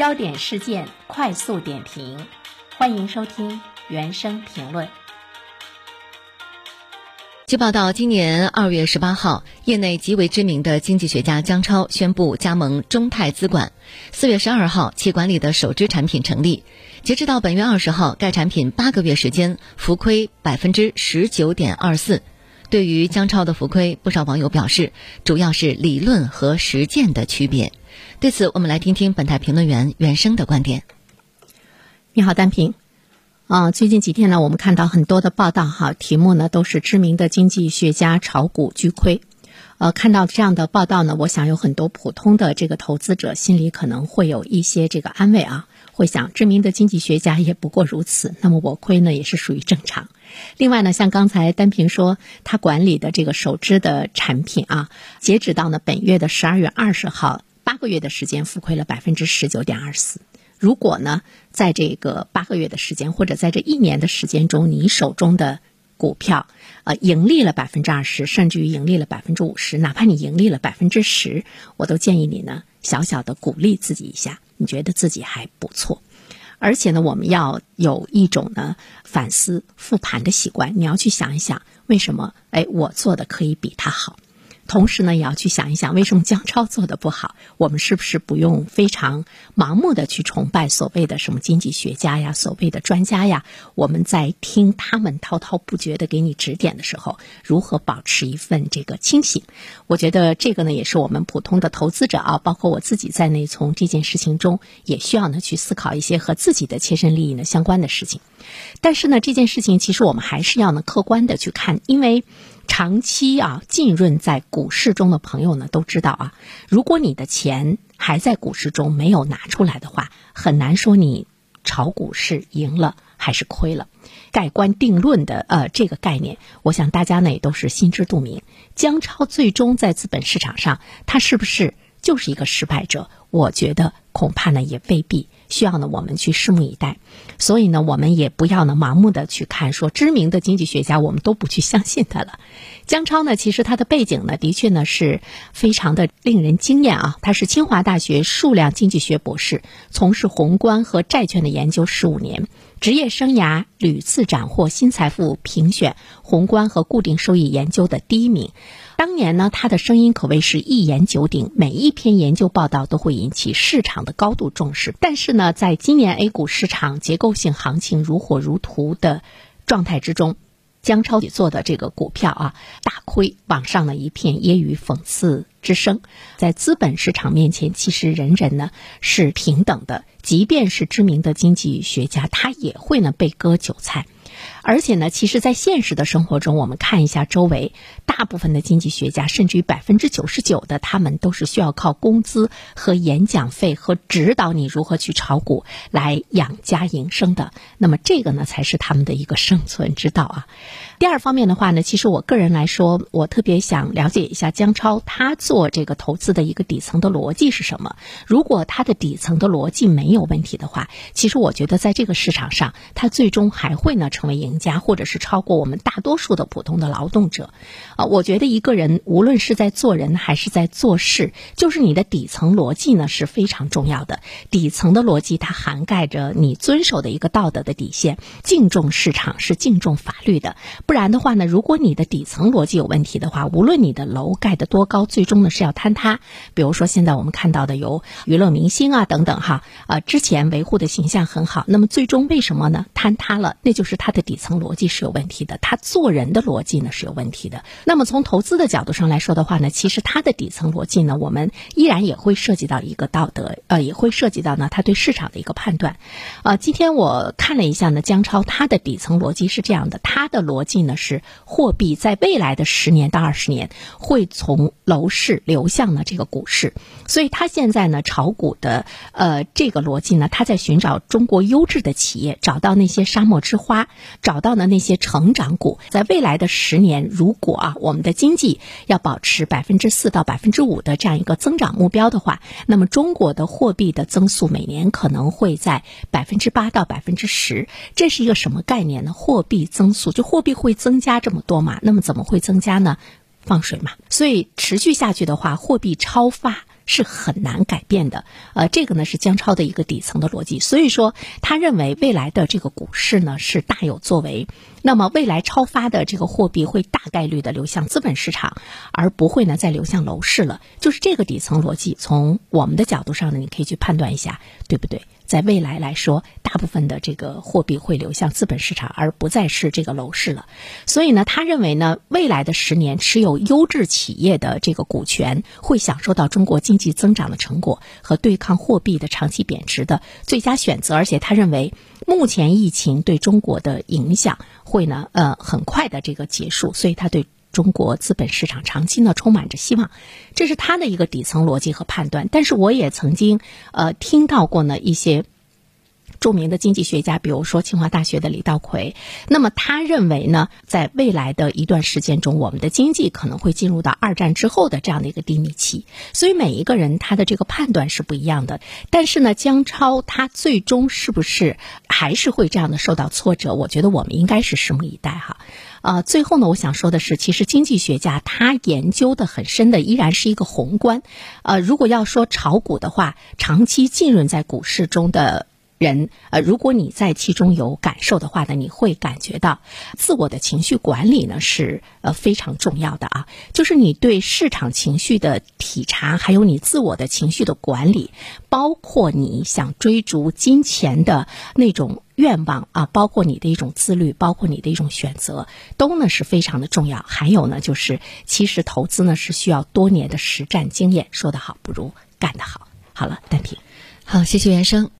焦点事件快速点评，欢迎收听原声评论。据报道，今年二月十八号，业内极为知名的经济学家姜超宣布加盟中泰资管。四月十二号，其管理的首支产品成立。截止到本月二十号，该产品八个月时间浮亏百分之十九点二四。对于姜超的浮亏，不少网友表示，主要是理论和实践的区别。对此，我们来听听本台评论员袁生的观点。你好，单平。啊，最近几天呢，我们看到很多的报道，哈，题目呢都是知名的经济学家炒股巨亏。呃，看到这样的报道呢，我想有很多普通的这个投资者心里可能会有一些这个安慰啊，会想，知名的经济学家也不过如此，那么我亏呢也是属于正常。另外呢，像刚才丹平说，他管理的这个首支的产品啊，截止到呢本月的十二月二十号，八个月的时间浮亏了百分之十九点二四。如果呢，在这个八个月的时间，或者在这一年的时间中，你手中的股票呃盈利了百分之二十，甚至于盈利了百分之五十，哪怕你盈利了百分之十，我都建议你呢小小的鼓励自己一下，你觉得自己还不错。而且呢，我们要有一种呢反思复盘的习惯。你要去想一想，为什么哎我做的可以比他好？同时呢，也要去想一想，为什么姜超做的不好？我们是不是不用非常盲目的去崇拜所谓的什么经济学家呀、所谓的专家呀？我们在听他们滔滔不绝的给你指点的时候，如何保持一份这个清醒？我觉得这个呢，也是我们普通的投资者啊，包括我自己在内，从这件事情中也需要呢去思考一些和自己的切身利益呢相关的事情。但是呢，这件事情其实我们还是要呢客观的去看，因为。长期啊浸润在股市中的朋友呢都知道啊，如果你的钱还在股市中没有拿出来的话，很难说你炒股是赢了还是亏了。盖棺定论的呃这个概念，我想大家呢也都是心知肚明。姜超最终在资本市场上，他是不是就是一个失败者？我觉得恐怕呢也未必。需要呢，我们去拭目以待。所以呢，我们也不要呢盲目的去看说知名的经济学家，我们都不去相信他了。姜超呢，其实他的背景呢，的确呢是非常的令人惊艳啊。他是清华大学数量经济学博士，从事宏观和债券的研究十五年，职业生涯屡次斩获新财富评选宏观和固定收益研究的第一名。当年呢，他的声音可谓是一言九鼎，每一篇研究报道都会引起市场的高度重视。但是呢，在今年 A 股市场结构性行情如火如荼的状态之中，姜超做的这个股票啊大亏，网上呢一片揶揄讽刺之声。在资本市场面前，其实人人呢是平等的，即便是知名的经济学家，他也会呢被割韭菜。而且呢，其实，在现实的生活中，我们看一下周围，大部分的经济学家，甚至于百分之九十九的，他们都是需要靠工资和演讲费和指导你如何去炒股来养家营生的。那么，这个呢，才是他们的一个生存之道啊。第二方面的话呢，其实我个人来说，我特别想了解一下姜超他做这个投资的一个底层的逻辑是什么。如果他的底层的逻辑没有问题的话，其实我觉得在这个市场上，他最终还会呢成为赢家，或者是超过我们大多数的普通的劳动者。啊，我觉得一个人无论是在做人还是在做事，就是你的底层逻辑呢是非常重要的。底层的逻辑它涵盖着你遵守的一个道德的底线，敬重市场是敬重法律的。不然的话呢，如果你的底层逻辑有问题的话，无论你的楼盖得多高，最终呢是要坍塌。比如说现在我们看到的有娱乐明星啊等等哈，啊之前维护的形象很好，那么最终为什么呢坍塌了？那就是他的底层逻辑是有问题的，他做人的逻辑呢是有问题的。那么从投资的角度上来说的话呢，其实他的底层逻辑呢，我们依然也会涉及到一个道德，呃，也会涉及到呢他对市场的一个判断。啊，今天我看了一下呢，姜超他的底层逻辑是这样的，他的逻辑。呢是货币在未来的十年到二十年会从楼市流向呢这个股市，所以他现在呢炒股的呃这个逻辑呢，他在寻找中国优质的企业，找到那些沙漠之花，找到呢那些成长股，在未来的十年，如果啊我们的经济要保持百分之四到百分之五的这样一个增长目标的话，那么中国的货币的增速每年可能会在百分之八到百分之十，这是一个什么概念呢？货币增速就货币。会增加这么多嘛？那么怎么会增加呢？放水嘛。所以持续下去的话，货币超发是很难改变的。呃，这个呢是姜超的一个底层的逻辑，所以说他认为未来的这个股市呢是大有作为。那么未来超发的这个货币会大概率的流向资本市场，而不会呢再流向楼市了。就是这个底层逻辑，从我们的角度上呢，你可以去判断一下，对不对？在未来来说，大部分的这个货币会流向资本市场，而不再是这个楼市了。所以呢，他认为呢，未来的十年持有优质企业的这个股权，会享受到中国经济增长的成果和对抗货币的长期贬值的最佳选择。而且他认为，目前疫情对中国的影响会呢，呃，很快的这个结束。所以他对。中国资本市场长期呢充满着希望，这是他的一个底层逻辑和判断。但是我也曾经呃听到过呢一些著名的经济学家，比如说清华大学的李稻葵，那么他认为呢，在未来的一段时间中，我们的经济可能会进入到二战之后的这样的一个低迷期。所以每一个人他的这个判断是不一样的。但是呢，姜超他最终是不是还是会这样的受到挫折？我觉得我们应该是拭目以待哈。呃，最后呢，我想说的是，其实经济学家他研究的很深的依然是一个宏观。呃，如果要说炒股的话，长期浸润在股市中的。人，呃，如果你在其中有感受的话呢，你会感觉到自我的情绪管理呢是呃非常重要的啊，就是你对市场情绪的体察，还有你自我的情绪的管理，包括你想追逐金钱的那种愿望啊，包括你的一种自律，包括你的一种选择，都呢是非常的重要。还有呢，就是其实投资呢是需要多年的实战经验，说得好不如干得好。好了，单平，好，谢谢袁生。